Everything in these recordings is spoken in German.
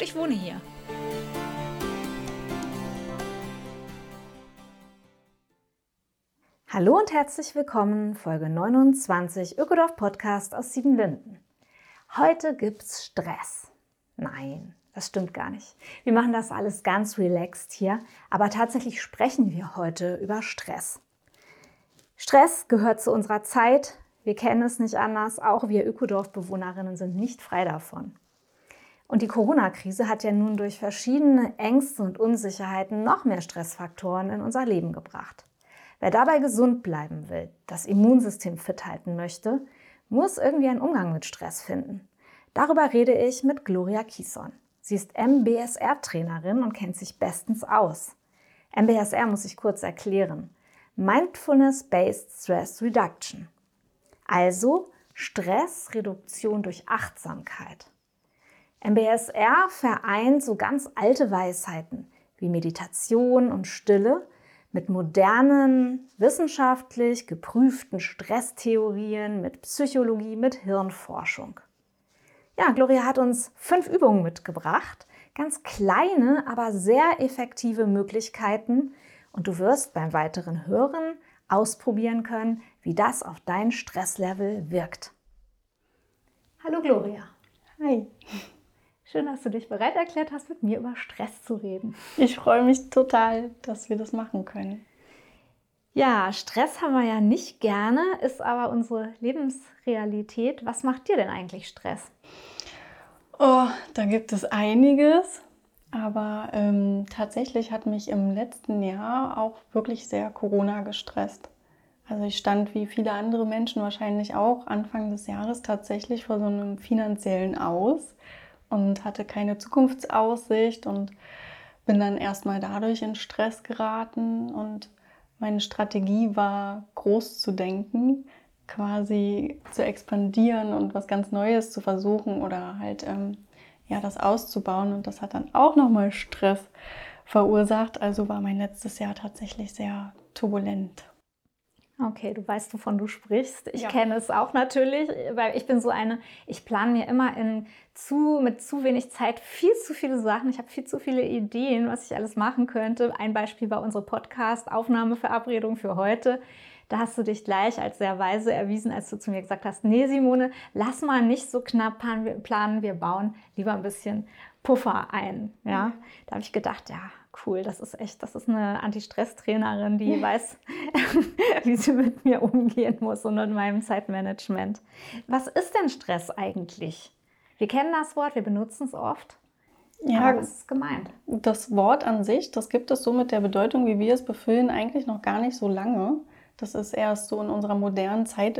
und ich wohne hier. Hallo und herzlich willkommen, Folge 29 Ökodorf Podcast aus Siebenlinden. Heute gibt's Stress. Nein, das stimmt gar nicht. Wir machen das alles ganz relaxed hier, aber tatsächlich sprechen wir heute über Stress. Stress gehört zu unserer Zeit. Wir kennen es nicht anders. Auch wir Ökodorf-Bewohnerinnen sind nicht frei davon. Und die Corona-Krise hat ja nun durch verschiedene Ängste und Unsicherheiten noch mehr Stressfaktoren in unser Leben gebracht. Wer dabei gesund bleiben will, das Immunsystem fit halten möchte, muss irgendwie einen Umgang mit Stress finden. Darüber rede ich mit Gloria Kieson. Sie ist MBSR-Trainerin und kennt sich bestens aus. MBSR muss ich kurz erklären. Mindfulness-Based Stress Reduction. Also Stressreduktion durch Achtsamkeit. MBSR vereint so ganz alte Weisheiten wie Meditation und Stille mit modernen, wissenschaftlich geprüften Stresstheorien, mit Psychologie, mit Hirnforschung. Ja, Gloria hat uns fünf Übungen mitgebracht, ganz kleine, aber sehr effektive Möglichkeiten und du wirst beim weiteren Hören ausprobieren können, wie das auf dein Stresslevel wirkt. Hallo Gloria. Hi. Schön, dass du dich bereit erklärt hast, mit mir über Stress zu reden. Ich freue mich total, dass wir das machen können. Ja, Stress haben wir ja nicht gerne, ist aber unsere Lebensrealität. Was macht dir denn eigentlich Stress? Oh, da gibt es einiges. Aber ähm, tatsächlich hat mich im letzten Jahr auch wirklich sehr Corona gestresst. Also ich stand wie viele andere Menschen wahrscheinlich auch Anfang des Jahres tatsächlich vor so einem finanziellen Aus und hatte keine Zukunftsaussicht und bin dann erstmal dadurch in Stress geraten und meine Strategie war, groß zu denken, quasi zu expandieren und was ganz Neues zu versuchen oder halt ähm, ja, das auszubauen. Und das hat dann auch nochmal Stress verursacht. Also war mein letztes Jahr tatsächlich sehr turbulent. Okay, du weißt, wovon du sprichst. Ich ja. kenne es auch natürlich, weil ich bin so eine, ich plane mir immer in zu, mit zu wenig Zeit viel zu viele Sachen. Ich habe viel zu viele Ideen, was ich alles machen könnte. Ein Beispiel war unsere Podcast-Aufnahmeverabredung für heute. Da hast du dich gleich als sehr weise erwiesen, als du zu mir gesagt hast, nee Simone, lass mal nicht so knapp planen, wir bauen lieber ein bisschen Puffer ein. Ja, da habe ich gedacht, ja, cool, das ist echt, das ist eine Anti-Stress-Trainerin, die weiß, wie sie mit mir umgehen muss und mit meinem Zeitmanagement. Was ist denn Stress eigentlich? Wir kennen das Wort, wir benutzen es oft. Ja, Aber was ist gemeint? Das Wort an sich, das gibt es so mit der Bedeutung, wie wir es befüllen, eigentlich noch gar nicht so lange. Das ist erst so in unserer modernen Zeit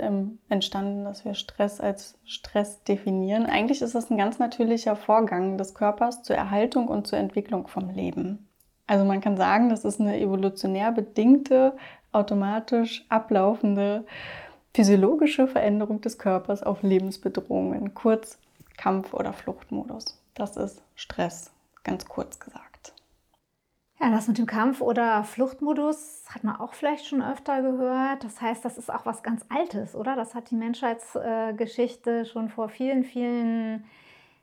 entstanden, dass wir Stress als Stress definieren. Eigentlich ist das ein ganz natürlicher Vorgang des Körpers zur Erhaltung und zur Entwicklung vom Leben. Also man kann sagen, das ist eine evolutionär bedingte, automatisch ablaufende physiologische Veränderung des Körpers auf Lebensbedrohungen, kurz Kampf- oder Fluchtmodus. Das ist Stress, ganz kurz gesagt. Ja, das mit dem Kampf- oder Fluchtmodus hat man auch vielleicht schon öfter gehört. Das heißt, das ist auch was ganz Altes, oder? Das hat die Menschheitsgeschichte schon vor vielen, vielen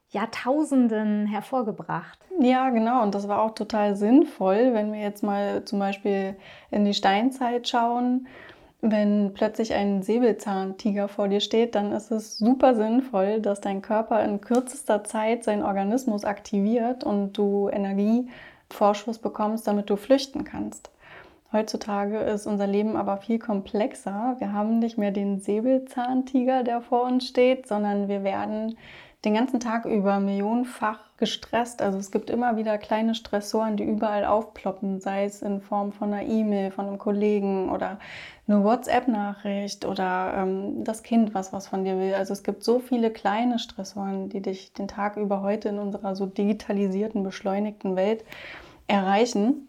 Jahrtausenden hervorgebracht. Ja, genau. Und das war auch total sinnvoll, wenn wir jetzt mal zum Beispiel in die Steinzeit schauen. Wenn plötzlich ein Säbelzahntiger vor dir steht, dann ist es super sinnvoll, dass dein Körper in kürzester Zeit seinen Organismus aktiviert und du Energievorschuss bekommst, damit du flüchten kannst. Heutzutage ist unser Leben aber viel komplexer. Wir haben nicht mehr den Säbelzahntiger, der vor uns steht, sondern wir werden den ganzen Tag über millionenfach gestresst. Also es gibt immer wieder kleine Stressoren, die überall aufploppen, sei es in Form von einer E-Mail von einem Kollegen oder eine WhatsApp-Nachricht oder ähm, das Kind, was was von dir will. Also es gibt so viele kleine Stressoren, die dich den Tag über heute in unserer so digitalisierten, beschleunigten Welt erreichen.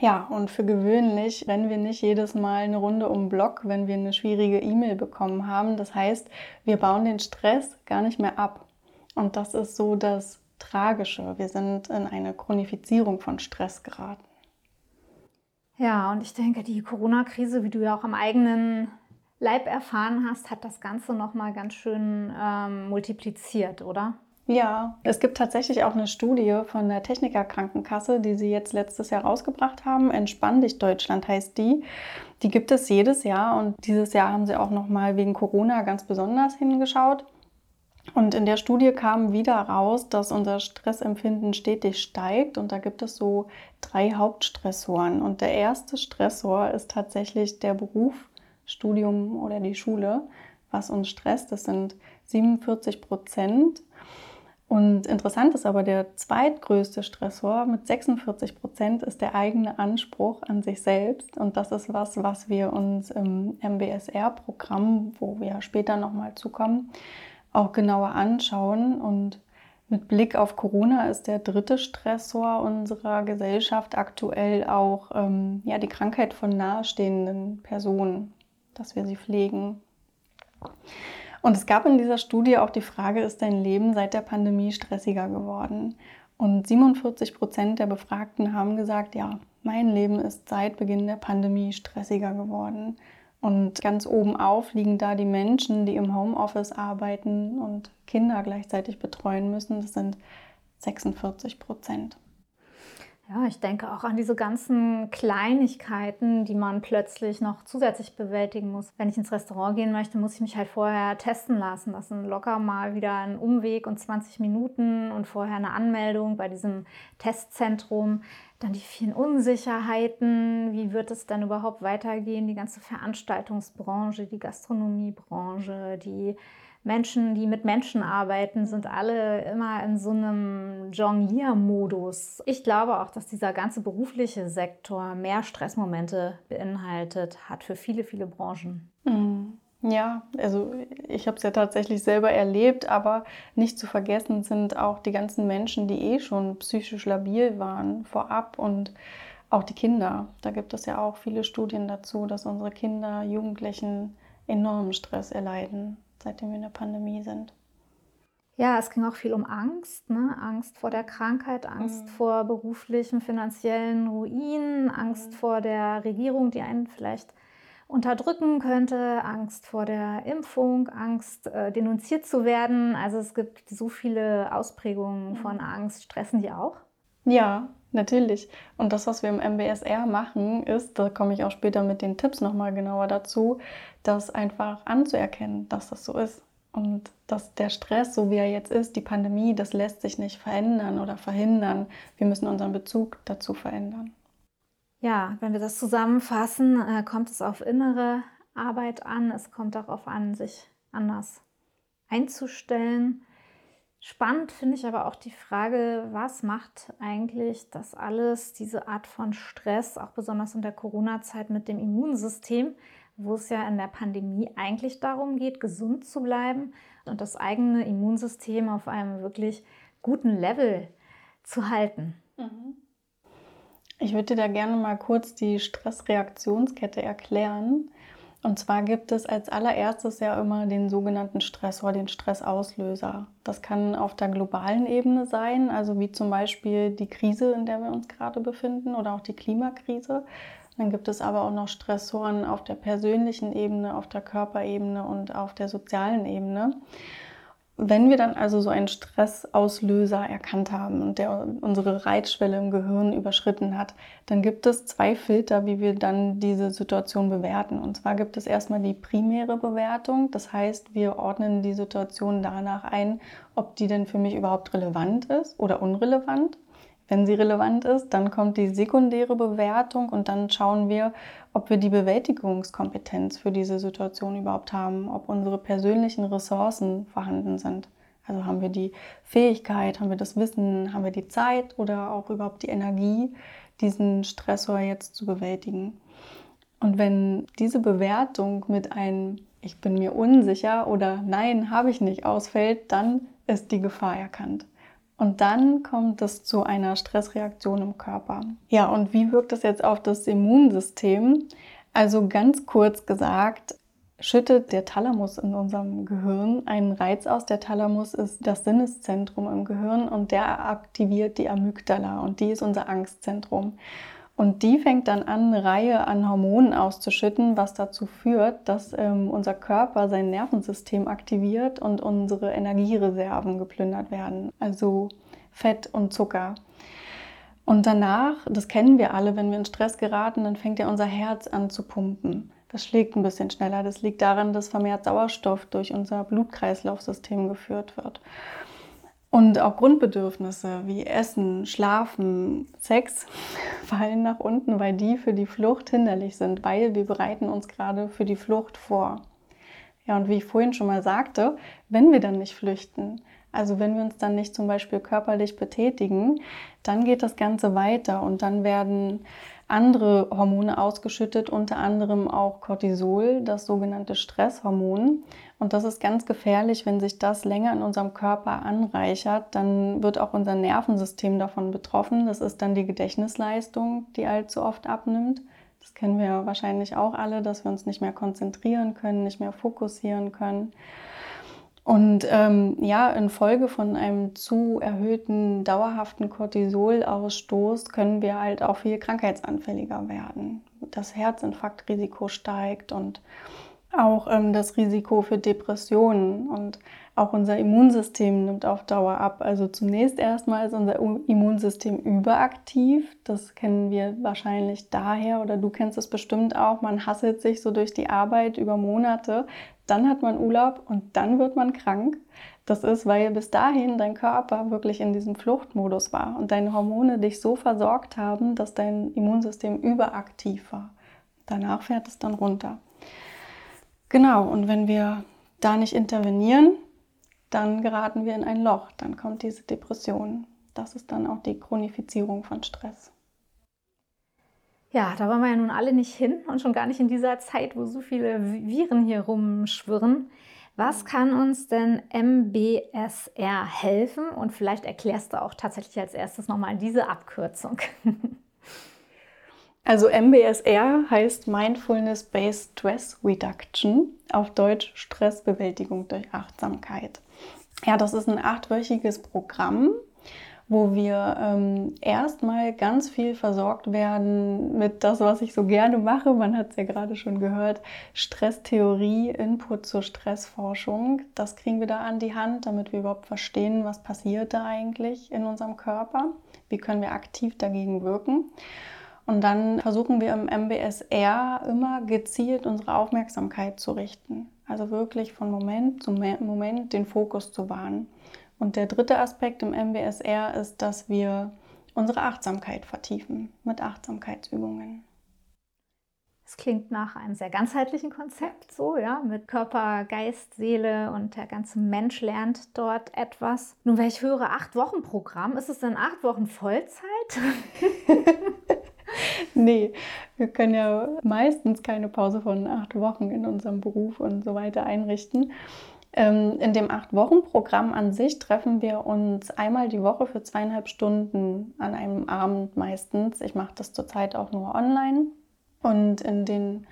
Ja, und für gewöhnlich rennen wir nicht jedes Mal eine Runde um den Block, wenn wir eine schwierige E-Mail bekommen haben. Das heißt, wir bauen den Stress gar nicht mehr ab. Und das ist so das Tragische. Wir sind in eine Chronifizierung von Stress geraten. Ja, und ich denke, die Corona-Krise, wie du ja auch am eigenen Leib erfahren hast, hat das Ganze nochmal ganz schön ähm, multipliziert, oder? Ja, es gibt tatsächlich auch eine Studie von der Techniker Krankenkasse, die sie jetzt letztes Jahr rausgebracht haben. Entspann dich Deutschland heißt die. Die gibt es jedes Jahr und dieses Jahr haben sie auch noch mal wegen Corona ganz besonders hingeschaut. Und in der Studie kam wieder raus, dass unser Stressempfinden stetig steigt und da gibt es so drei Hauptstressoren. Und der erste Stressor ist tatsächlich der Beruf, Studium oder die Schule, was uns stresst. Das sind 47 Prozent. Und interessant ist aber, der zweitgrößte Stressor mit 46 Prozent ist der eigene Anspruch an sich selbst. Und das ist was, was wir uns im MBSR-Programm, wo wir später nochmal zukommen, auch genauer anschauen. Und mit Blick auf Corona ist der dritte Stressor unserer Gesellschaft aktuell auch ähm, ja, die Krankheit von nahestehenden Personen, dass wir sie pflegen. Und es gab in dieser Studie auch die Frage, ist dein Leben seit der Pandemie stressiger geworden? Und 47 Prozent der Befragten haben gesagt, ja, mein Leben ist seit Beginn der Pandemie stressiger geworden. Und ganz oben auf liegen da die Menschen, die im Homeoffice arbeiten und Kinder gleichzeitig betreuen müssen. Das sind 46 Prozent. Ja, ich denke auch an diese ganzen Kleinigkeiten, die man plötzlich noch zusätzlich bewältigen muss. Wenn ich ins Restaurant gehen möchte, muss ich mich halt vorher testen lassen. Das sind locker mal wieder ein Umweg und 20 Minuten und vorher eine Anmeldung bei diesem Testzentrum. Dann die vielen Unsicherheiten. Wie wird es dann überhaupt weitergehen? Die ganze Veranstaltungsbranche, die Gastronomiebranche, die Menschen, die mit Menschen arbeiten, sind alle immer in so einem Jongliermodus. Ich glaube auch, dass dieser ganze berufliche Sektor mehr Stressmomente beinhaltet hat für viele, viele Branchen. Mhm. Ja, also ich habe es ja tatsächlich selber erlebt, aber nicht zu vergessen sind auch die ganzen Menschen, die eh schon psychisch labil waren vorab und auch die Kinder. Da gibt es ja auch viele Studien dazu, dass unsere Kinder, Jugendlichen enormen Stress erleiden seitdem wir in der Pandemie sind. Ja, es ging auch viel um Angst, ne? Angst vor der Krankheit, Angst mhm. vor beruflichen, finanziellen Ruinen, Angst mhm. vor der Regierung, die einen vielleicht unterdrücken könnte, Angst vor der Impfung, Angst, äh, denunziert zu werden. Also es gibt so viele Ausprägungen mhm. von Angst. Stressen die auch? Ja, natürlich. Und das, was wir im MBSR machen, ist, da komme ich auch später mit den Tipps nochmal genauer dazu, das einfach anzuerkennen, dass das so ist. Und dass der Stress, so wie er jetzt ist, die Pandemie, das lässt sich nicht verändern oder verhindern. Wir müssen unseren Bezug dazu verändern. Ja, wenn wir das zusammenfassen, äh, kommt es auf innere Arbeit an. Es kommt darauf an, sich anders einzustellen. Spannend finde ich aber auch die Frage, was macht eigentlich das alles, diese Art von Stress, auch besonders in der Corona-Zeit mit dem Immunsystem, wo es ja in der Pandemie eigentlich darum geht, gesund zu bleiben und das eigene Immunsystem auf einem wirklich guten Level zu halten. Mhm. Ich würde dir da gerne mal kurz die Stressreaktionskette erklären. Und zwar gibt es als allererstes ja immer den sogenannten Stressor, den Stressauslöser. Das kann auf der globalen Ebene sein, also wie zum Beispiel die Krise, in der wir uns gerade befinden oder auch die Klimakrise. Dann gibt es aber auch noch Stressoren auf der persönlichen Ebene, auf der Körperebene und auf der sozialen Ebene. Wenn wir dann also so einen Stressauslöser erkannt haben und der unsere Reitschwelle im Gehirn überschritten hat, dann gibt es zwei Filter, wie wir dann diese Situation bewerten. Und zwar gibt es erstmal die primäre Bewertung. Das heißt, wir ordnen die Situation danach ein, ob die denn für mich überhaupt relevant ist oder unrelevant. Wenn sie relevant ist, dann kommt die sekundäre Bewertung und dann schauen wir, ob wir die Bewältigungskompetenz für diese Situation überhaupt haben, ob unsere persönlichen Ressourcen vorhanden sind. Also haben wir die Fähigkeit, haben wir das Wissen, haben wir die Zeit oder auch überhaupt die Energie, diesen Stressor jetzt zu bewältigen. Und wenn diese Bewertung mit einem Ich bin mir unsicher oder Nein, habe ich nicht ausfällt, dann ist die Gefahr erkannt. Und dann kommt es zu einer Stressreaktion im Körper. Ja, und wie wirkt das jetzt auf das Immunsystem? Also ganz kurz gesagt, schüttet der Thalamus in unserem Gehirn einen Reiz aus. Der Thalamus ist das Sinneszentrum im Gehirn und der aktiviert die Amygdala und die ist unser Angstzentrum. Und die fängt dann an, eine Reihe an Hormonen auszuschütten, was dazu führt, dass ähm, unser Körper sein Nervensystem aktiviert und unsere Energiereserven geplündert werden, also Fett und Zucker. Und danach, das kennen wir alle, wenn wir in Stress geraten, dann fängt ja unser Herz an zu pumpen. Das schlägt ein bisschen schneller. Das liegt daran, dass vermehrt Sauerstoff durch unser Blutkreislaufsystem geführt wird. Und auch Grundbedürfnisse wie Essen, Schlafen, Sex fallen nach unten, weil die für die Flucht hinderlich sind, weil wir bereiten uns gerade für die Flucht vor. Ja, und wie ich vorhin schon mal sagte, wenn wir dann nicht flüchten, also wenn wir uns dann nicht zum Beispiel körperlich betätigen, dann geht das Ganze weiter und dann werden andere Hormone ausgeschüttet, unter anderem auch Cortisol, das sogenannte Stresshormon. Und das ist ganz gefährlich, wenn sich das länger in unserem Körper anreichert, dann wird auch unser Nervensystem davon betroffen. Das ist dann die Gedächtnisleistung, die allzu oft abnimmt. Das kennen wir wahrscheinlich auch alle, dass wir uns nicht mehr konzentrieren können, nicht mehr fokussieren können. Und ähm, ja, infolge von einem zu erhöhten dauerhaften Cortisolausstoß können wir halt auch viel krankheitsanfälliger werden. Das Herzinfarktrisiko steigt und auch ähm, das Risiko für Depressionen und auch unser Immunsystem nimmt auf Dauer ab. Also zunächst erstmal ist unser Immunsystem überaktiv. Das kennen wir wahrscheinlich daher oder du kennst es bestimmt auch. Man hasselt sich so durch die Arbeit über Monate. Dann hat man Urlaub und dann wird man krank. Das ist, weil bis dahin dein Körper wirklich in diesem Fluchtmodus war und deine Hormone dich so versorgt haben, dass dein Immunsystem überaktiv war. Danach fährt es dann runter. Genau, und wenn wir da nicht intervenieren, dann geraten wir in ein Loch, dann kommt diese Depression. Das ist dann auch die Chronifizierung von Stress. Ja, da wollen wir ja nun alle nicht hin und schon gar nicht in dieser Zeit, wo so viele Viren hier rumschwirren. Was kann uns denn MBSR helfen? Und vielleicht erklärst du auch tatsächlich als erstes nochmal diese Abkürzung. Also MBSR heißt Mindfulness Based Stress Reduction, auf Deutsch Stressbewältigung durch Achtsamkeit. Ja, das ist ein achtwöchiges Programm, wo wir ähm, erstmal ganz viel versorgt werden mit das, was ich so gerne mache. Man hat es ja gerade schon gehört, Stresstheorie, Input zur Stressforschung. Das kriegen wir da an die Hand, damit wir überhaupt verstehen, was passiert da eigentlich in unserem Körper. Wie können wir aktiv dagegen wirken? Und dann versuchen wir im MBSR immer gezielt unsere Aufmerksamkeit zu richten. Also wirklich von Moment zu Moment den Fokus zu wahren. Und der dritte Aspekt im MBSR ist, dass wir unsere Achtsamkeit vertiefen mit Achtsamkeitsübungen. Es klingt nach einem sehr ganzheitlichen Konzept, so ja, mit Körper, Geist, Seele und der ganze Mensch lernt dort etwas. Nun, wenn ich höre acht Wochen Programm, ist es dann acht Wochen Vollzeit? nee, wir können ja meistens keine Pause von acht Wochen in unserem Beruf und so weiter einrichten. Ähm, in dem Acht-Wochen-Programm an sich treffen wir uns einmal die Woche für zweieinhalb Stunden an einem Abend meistens. Ich mache das zurzeit auch nur online. Und in den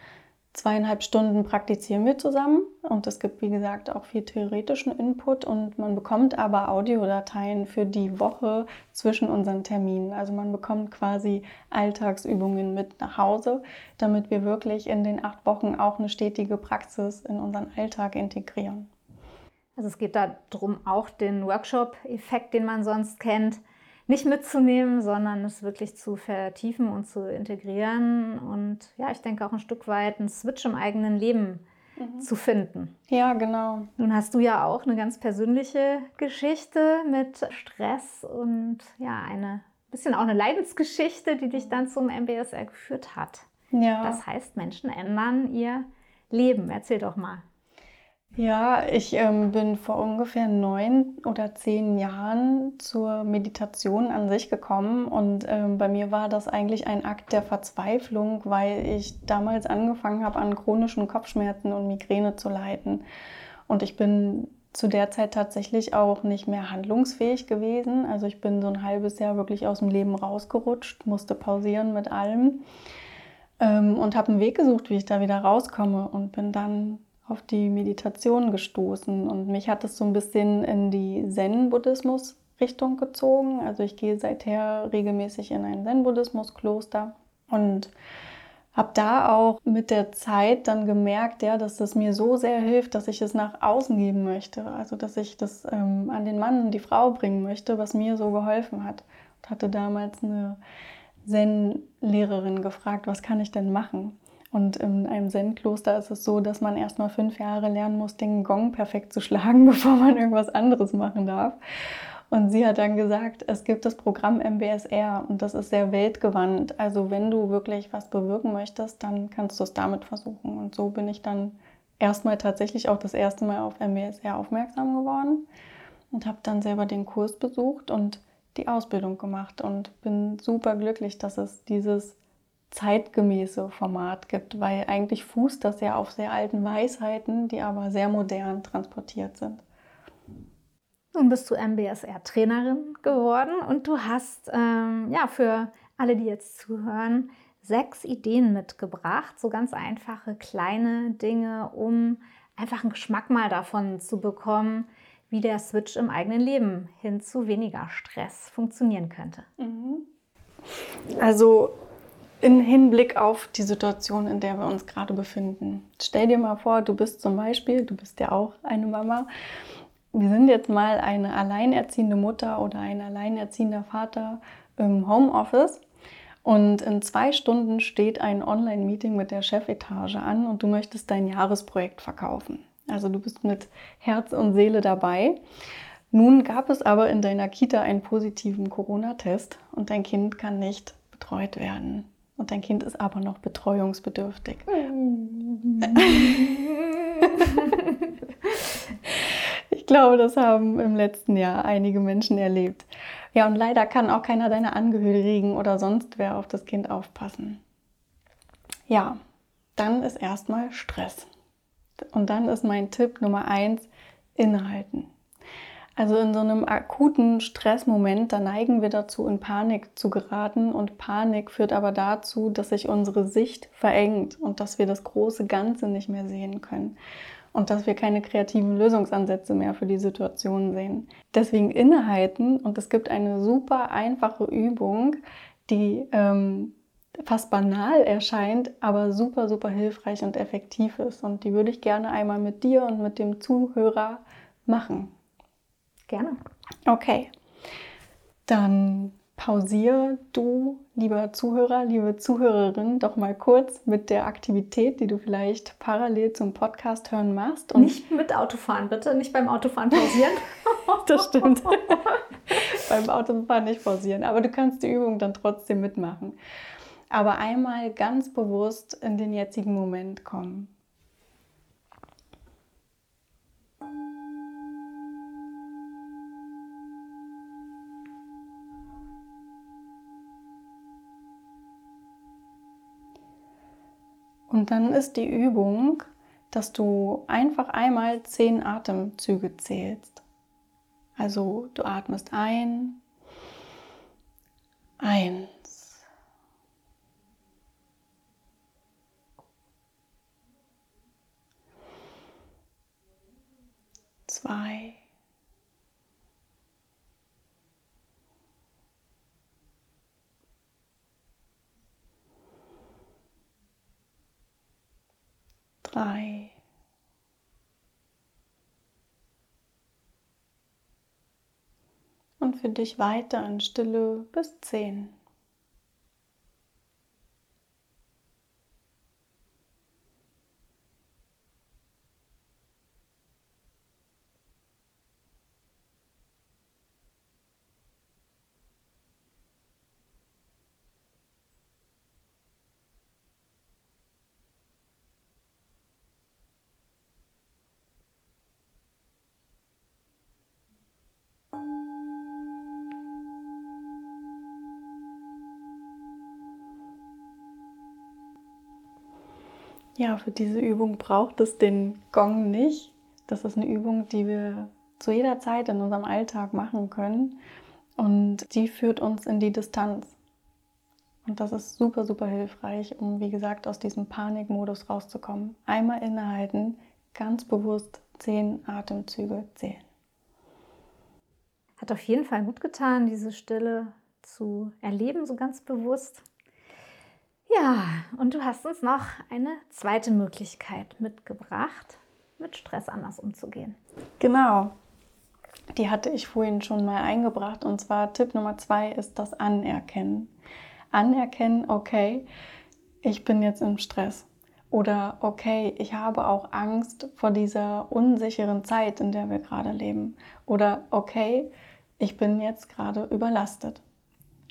zweieinhalb Stunden praktizieren wir zusammen und es gibt, wie gesagt, auch viel theoretischen Input und man bekommt aber Audiodateien für die Woche zwischen unseren Terminen. Also man bekommt quasi Alltagsübungen mit nach Hause, damit wir wirklich in den acht Wochen auch eine stetige Praxis in unseren Alltag integrieren. Also es geht darum, auch den Workshop-Effekt, den man sonst kennt, nicht mitzunehmen, sondern es wirklich zu vertiefen und zu integrieren und ja, ich denke auch ein Stück weit einen Switch im eigenen Leben mhm. zu finden. Ja, genau. Nun hast du ja auch eine ganz persönliche Geschichte mit Stress und ja, eine bisschen auch eine Leidensgeschichte, die dich dann zum MBSR geführt hat. Ja. Das heißt, Menschen ändern ihr Leben. Erzähl doch mal. Ja, ich ähm, bin vor ungefähr neun oder zehn Jahren zur Meditation an sich gekommen und ähm, bei mir war das eigentlich ein Akt der Verzweiflung, weil ich damals angefangen habe, an chronischen Kopfschmerzen und Migräne zu leiden. Und ich bin zu der Zeit tatsächlich auch nicht mehr handlungsfähig gewesen. Also ich bin so ein halbes Jahr wirklich aus dem Leben rausgerutscht, musste pausieren mit allem ähm, und habe einen Weg gesucht, wie ich da wieder rauskomme und bin dann auf die Meditation gestoßen und mich hat es so ein bisschen in die Zen-Buddhismus-Richtung gezogen. Also ich gehe seither regelmäßig in ein Zen-Buddhismus-Kloster und habe da auch mit der Zeit dann gemerkt, ja, dass das mir so sehr hilft, dass ich es nach außen geben möchte. Also dass ich das ähm, an den Mann und die Frau bringen möchte, was mir so geholfen hat. Und hatte damals eine Zen-Lehrerin gefragt, was kann ich denn machen? Und in einem Zen-Kloster ist es so, dass man erst mal fünf Jahre lernen muss, den Gong perfekt zu schlagen, bevor man irgendwas anderes machen darf. Und sie hat dann gesagt, es gibt das Programm MBSR und das ist sehr weltgewandt. Also wenn du wirklich was bewirken möchtest, dann kannst du es damit versuchen. Und so bin ich dann erstmal tatsächlich auch das erste Mal auf MBSR aufmerksam geworden und habe dann selber den Kurs besucht und die Ausbildung gemacht und bin super glücklich, dass es dieses zeitgemäße Format gibt, weil eigentlich fußt das ja auf sehr alten Weisheiten, die aber sehr modern transportiert sind. Nun bist du MBSR-Trainerin geworden und du hast ähm, ja für alle, die jetzt zuhören, sechs Ideen mitgebracht, so ganz einfache kleine Dinge, um einfach einen Geschmack mal davon zu bekommen, wie der Switch im eigenen Leben hin zu weniger Stress funktionieren könnte. Mhm. Also in Hinblick auf die Situation, in der wir uns gerade befinden. Stell dir mal vor, du bist zum Beispiel, du bist ja auch eine Mama, wir sind jetzt mal eine alleinerziehende Mutter oder ein alleinerziehender Vater im Homeoffice und in zwei Stunden steht ein Online-Meeting mit der Chefetage an und du möchtest dein Jahresprojekt verkaufen. Also du bist mit Herz und Seele dabei. Nun gab es aber in deiner Kita einen positiven Corona-Test und dein Kind kann nicht betreut werden. Und dein Kind ist aber noch betreuungsbedürftig. ich glaube, das haben im letzten Jahr einige Menschen erlebt. Ja, und leider kann auch keiner deiner Angehörigen oder sonst wer auf das Kind aufpassen. Ja, dann ist erstmal Stress. Und dann ist mein Tipp Nummer eins, innehalten. Also in so einem akuten Stressmoment, da neigen wir dazu, in Panik zu geraten. Und Panik führt aber dazu, dass sich unsere Sicht verengt und dass wir das große Ganze nicht mehr sehen können. Und dass wir keine kreativen Lösungsansätze mehr für die Situation sehen. Deswegen innehalten und es gibt eine super einfache Übung, die ähm, fast banal erscheint, aber super, super hilfreich und effektiv ist. Und die würde ich gerne einmal mit dir und mit dem Zuhörer machen. Gerne. Okay. Dann pausier du, lieber Zuhörer, liebe Zuhörerin, doch mal kurz mit der Aktivität, die du vielleicht parallel zum Podcast hören machst. Und nicht mit Autofahren, bitte. Nicht beim Autofahren pausieren. das stimmt. beim Autofahren nicht pausieren. Aber du kannst die Übung dann trotzdem mitmachen. Aber einmal ganz bewusst in den jetzigen Moment kommen. Und dann ist die Übung, dass du einfach einmal zehn Atemzüge zählst. Also du atmest ein, eins, zwei, drei. Und für dich weiter in Stille bis zehn. Ja, für diese Übung braucht es den Gong nicht. Das ist eine Übung, die wir zu jeder Zeit in unserem Alltag machen können. Und die führt uns in die Distanz. Und das ist super, super hilfreich, um, wie gesagt, aus diesem Panikmodus rauszukommen. Einmal innehalten, ganz bewusst zehn Atemzüge zählen. Hat auf jeden Fall gut getan, diese Stille zu erleben, so ganz bewusst. Ja, und du hast uns noch eine zweite Möglichkeit mitgebracht, mit Stress anders umzugehen. Genau. Die hatte ich vorhin schon mal eingebracht. Und zwar Tipp Nummer zwei ist das Anerkennen. Anerkennen, okay, ich bin jetzt im Stress. Oder okay, ich habe auch Angst vor dieser unsicheren Zeit, in der wir gerade leben. Oder okay, ich bin jetzt gerade überlastet.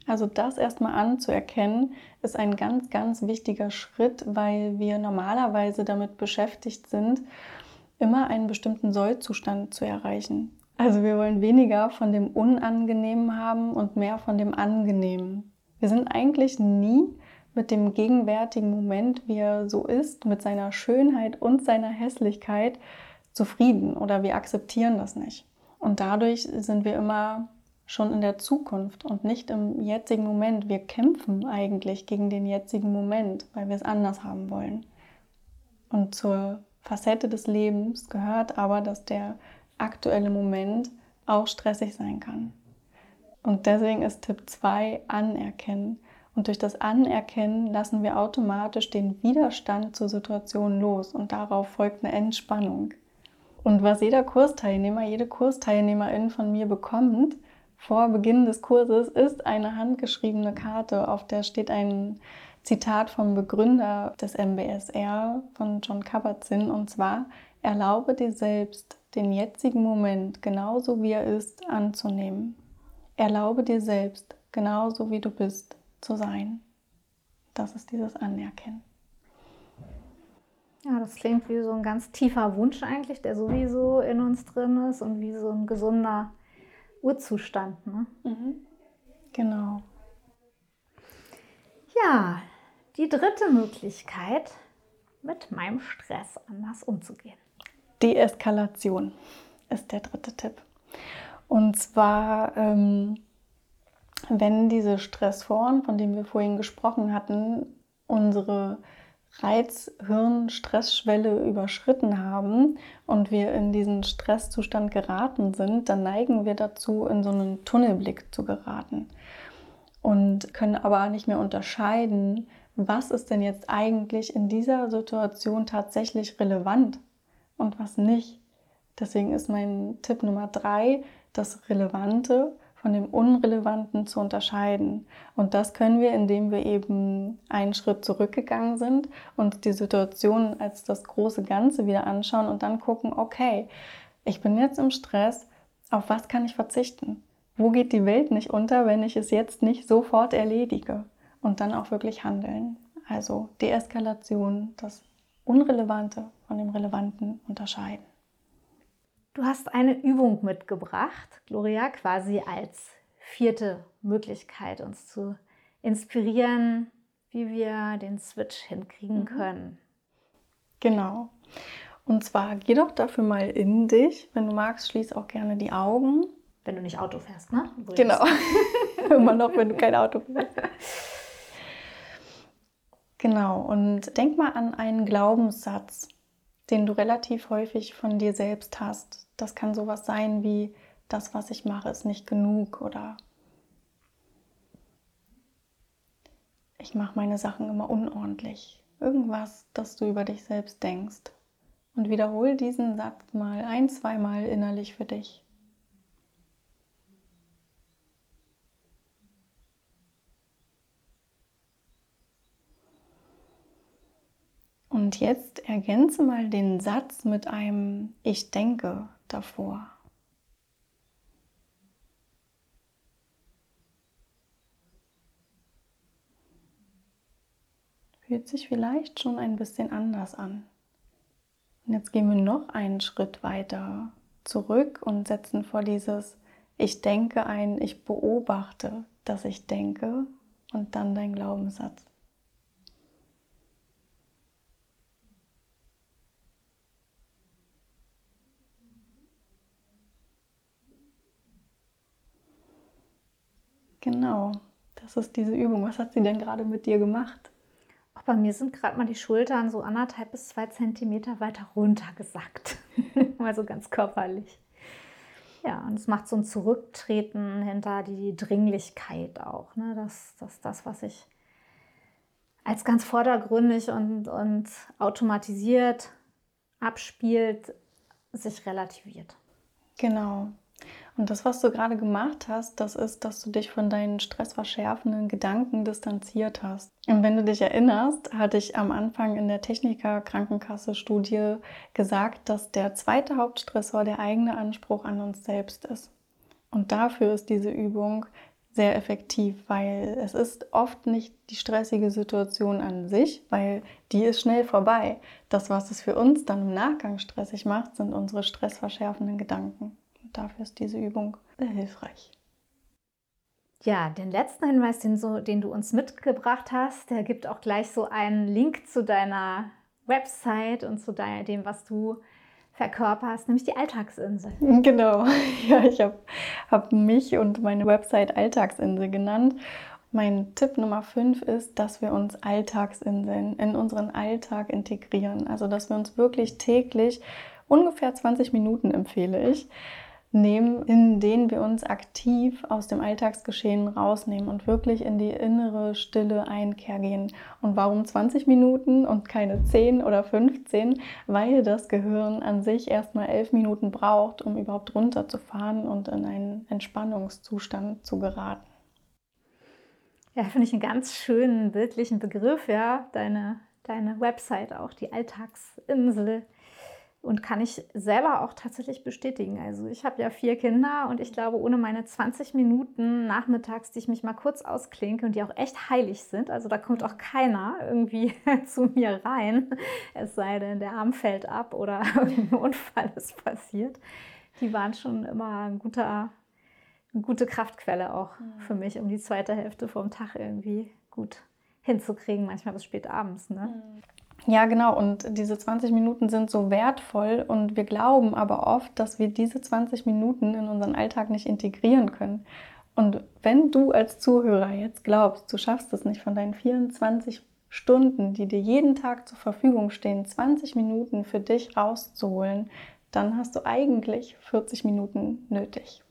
Also das erstmal anzuerkennen, ist ein ganz, ganz wichtiger Schritt, weil wir normalerweise damit beschäftigt sind, immer einen bestimmten Sollzustand zu erreichen. Also wir wollen weniger von dem Unangenehmen haben und mehr von dem Angenehmen. Wir sind eigentlich nie mit dem gegenwärtigen Moment, wie er so ist, mit seiner Schönheit und seiner Hässlichkeit zufrieden oder wir akzeptieren das nicht. Und dadurch sind wir immer schon in der Zukunft und nicht im jetzigen Moment. Wir kämpfen eigentlich gegen den jetzigen Moment, weil wir es anders haben wollen. Und zur Facette des Lebens gehört aber, dass der aktuelle Moment auch stressig sein kann. Und deswegen ist Tipp 2 anerkennen. Und durch das Anerkennen lassen wir automatisch den Widerstand zur Situation los und darauf folgt eine Entspannung. Und was jeder Kursteilnehmer, jede Kursteilnehmerin von mir bekommt, vor Beginn des Kurses ist eine handgeschriebene Karte, auf der steht ein Zitat vom Begründer des MBSR, von John Kabat-Zinn, und zwar: Erlaube dir selbst, den jetzigen Moment genauso wie er ist anzunehmen. Erlaube dir selbst, genauso wie du bist, zu sein. Das ist dieses Anerkennen. Ja, das klingt wie so ein ganz tiefer Wunsch eigentlich, der sowieso in uns drin ist und wie so ein gesunder Urzustand. Ne? Mhm. Genau. Ja, die dritte Möglichkeit, mit meinem Stress anders umzugehen. Deeskalation ist der dritte Tipp. Und zwar, ähm, wenn diese Stressforen, von denen wir vorhin gesprochen hatten, unsere Reizhirn-Stressschwelle überschritten haben und wir in diesen Stresszustand geraten sind, dann neigen wir dazu, in so einen Tunnelblick zu geraten und können aber nicht mehr unterscheiden, was ist denn jetzt eigentlich in dieser Situation tatsächlich relevant und was nicht. Deswegen ist mein Tipp Nummer drei, das Relevante von dem Unrelevanten zu unterscheiden. Und das können wir, indem wir eben einen Schritt zurückgegangen sind und die Situation als das große Ganze wieder anschauen und dann gucken, okay, ich bin jetzt im Stress, auf was kann ich verzichten? Wo geht die Welt nicht unter, wenn ich es jetzt nicht sofort erledige? Und dann auch wirklich handeln. Also Deeskalation, das Unrelevante von dem Relevanten unterscheiden. Du hast eine Übung mitgebracht, Gloria, quasi als vierte Möglichkeit, uns zu inspirieren, wie wir den Switch hinkriegen mhm. können. Genau. Und zwar geh doch dafür mal in dich. Wenn du magst, schließ auch gerne die Augen. Wenn du nicht Auto fährst, ne? Übrigens. Genau. Immer noch, wenn du kein Auto fährst. Genau. Und denk mal an einen Glaubenssatz, den du relativ häufig von dir selbst hast. Das kann sowas sein wie, das, was ich mache, ist nicht genug oder ich mache meine Sachen immer unordentlich. Irgendwas, das du über dich selbst denkst. Und wiederhol diesen Satz mal ein, zweimal innerlich für dich. Und jetzt ergänze mal den Satz mit einem Ich denke davor. Fühlt sich vielleicht schon ein bisschen anders an. Und jetzt gehen wir noch einen Schritt weiter zurück und setzen vor dieses Ich denke ein, ich beobachte, dass ich denke und dann dein Glaubenssatz. Genau, das ist diese Übung. Was hat sie denn gerade mit dir gemacht? Auch bei mir sind gerade mal die Schultern so anderthalb bis zwei Zentimeter weiter runtergesackt. mal so ganz körperlich. Ja, und es macht so ein Zurücktreten hinter die Dringlichkeit auch. Ne? Das, das, das, was ich als ganz vordergründig und, und automatisiert abspielt, sich relativiert. Genau. Und das, was du gerade gemacht hast, das ist, dass du dich von deinen stressverschärfenden Gedanken distanziert hast. Und wenn du dich erinnerst, hatte ich am Anfang in der Techniker-Krankenkasse-Studie gesagt, dass der zweite Hauptstressor der eigene Anspruch an uns selbst ist. Und dafür ist diese Übung sehr effektiv, weil es ist oft nicht die stressige Situation an sich, weil die ist schnell vorbei. Das, was es für uns dann im Nachgang stressig macht, sind unsere stressverschärfenden Gedanken. Dafür ist diese Übung sehr hilfreich. Ja, den letzten Hinweis, den, so, den du uns mitgebracht hast, der gibt auch gleich so einen Link zu deiner Website und zu dem, was du verkörperst, nämlich die Alltagsinsel. Genau, ja, ich habe hab mich und meine Website Alltagsinsel genannt. Mein Tipp Nummer 5 ist, dass wir uns Alltagsinseln in unseren Alltag integrieren. Also, dass wir uns wirklich täglich ungefähr 20 Minuten empfehle ich, nehmen, in denen wir uns aktiv aus dem Alltagsgeschehen rausnehmen und wirklich in die innere stille Einkehr gehen. Und warum 20 Minuten und keine 10 oder 15? Weil das Gehirn an sich erstmal 11 Minuten braucht, um überhaupt runterzufahren und in einen Entspannungszustand zu geraten. Ja, finde ich einen ganz schönen bildlichen Begriff, ja, deine, deine Website auch, die Alltagsinsel und kann ich selber auch tatsächlich bestätigen. Also ich habe ja vier Kinder und ich glaube, ohne meine 20 Minuten nachmittags, die ich mich mal kurz ausklinke und die auch echt heilig sind, also da kommt auch keiner irgendwie zu mir rein, es sei denn, der Arm fällt ab oder ein Unfall ist passiert. Die waren schon immer ein guter, eine gute Kraftquelle auch für mhm. mich, um die zweite Hälfte vom Tag irgendwie gut hinzukriegen, manchmal bis spät abends. Ne? Ja, genau. Und diese 20 Minuten sind so wertvoll und wir glauben aber oft, dass wir diese 20 Minuten in unseren Alltag nicht integrieren können. Und wenn du als Zuhörer jetzt glaubst, du schaffst es nicht von deinen 24 Stunden, die dir jeden Tag zur Verfügung stehen, 20 Minuten für dich rauszuholen, dann hast du eigentlich 40 Minuten nötig.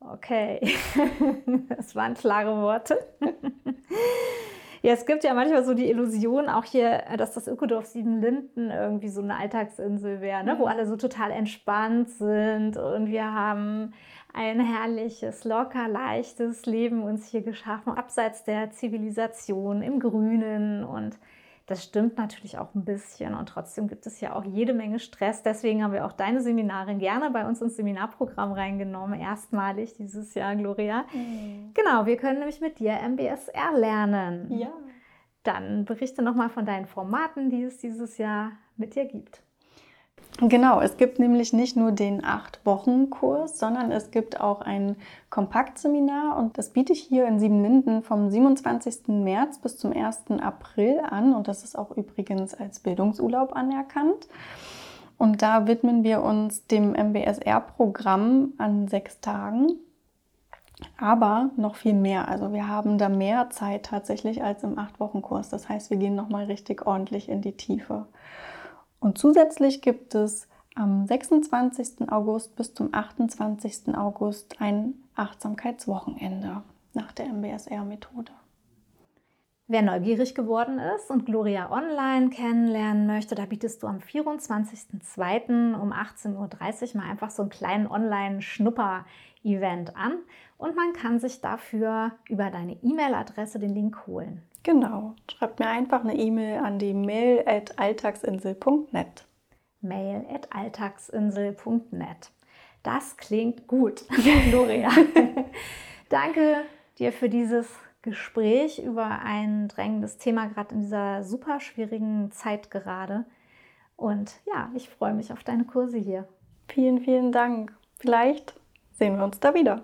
Okay, das waren klare Worte. Ja, es gibt ja manchmal so die Illusion, auch hier, dass das Ökodorf Siebenlinden irgendwie so eine Alltagsinsel wäre, ne? wo mhm. alle so total entspannt sind und wir haben ein herrliches, locker, leichtes Leben uns hier geschaffen, abseits der Zivilisation, im Grünen und das stimmt natürlich auch ein bisschen und trotzdem gibt es ja auch jede Menge Stress. Deswegen haben wir auch deine Seminarin gerne bei uns ins Seminarprogramm reingenommen, erstmalig dieses Jahr, Gloria. Mhm. Genau, wir können nämlich mit dir MBSR lernen. Ja. Dann berichte nochmal von deinen Formaten, die es dieses Jahr mit dir gibt. Genau, es gibt nämlich nicht nur den 8-Wochen-Kurs, sondern es gibt auch ein Kompaktseminar und das biete ich hier in Siebenlinden vom 27. März bis zum 1. April an und das ist auch übrigens als Bildungsurlaub anerkannt. Und da widmen wir uns dem MBSR-Programm an sechs Tagen, aber noch viel mehr. Also wir haben da mehr Zeit tatsächlich als im 8-Wochen-Kurs. Das heißt, wir gehen nochmal richtig ordentlich in die Tiefe. Und zusätzlich gibt es am 26. August bis zum 28. August ein Achtsamkeitswochenende nach der MBSR-Methode. Wer neugierig geworden ist und Gloria online kennenlernen möchte, da bietest du am 24.02. um 18.30 Uhr mal einfach so einen kleinen Online-Schnupper-Event an und man kann sich dafür über deine E-Mail-Adresse den Link holen. Genau. Schreibt mir einfach eine E-Mail an die mail at alltagsinsel.net. Mail at alltagsinsel.net. Das klingt gut, Gloria. Danke dir für dieses Gespräch über ein drängendes Thema, gerade in dieser super schwierigen Zeit gerade. Und ja, ich freue mich auf deine Kurse hier. Vielen, vielen Dank. Vielleicht sehen wir uns da wieder.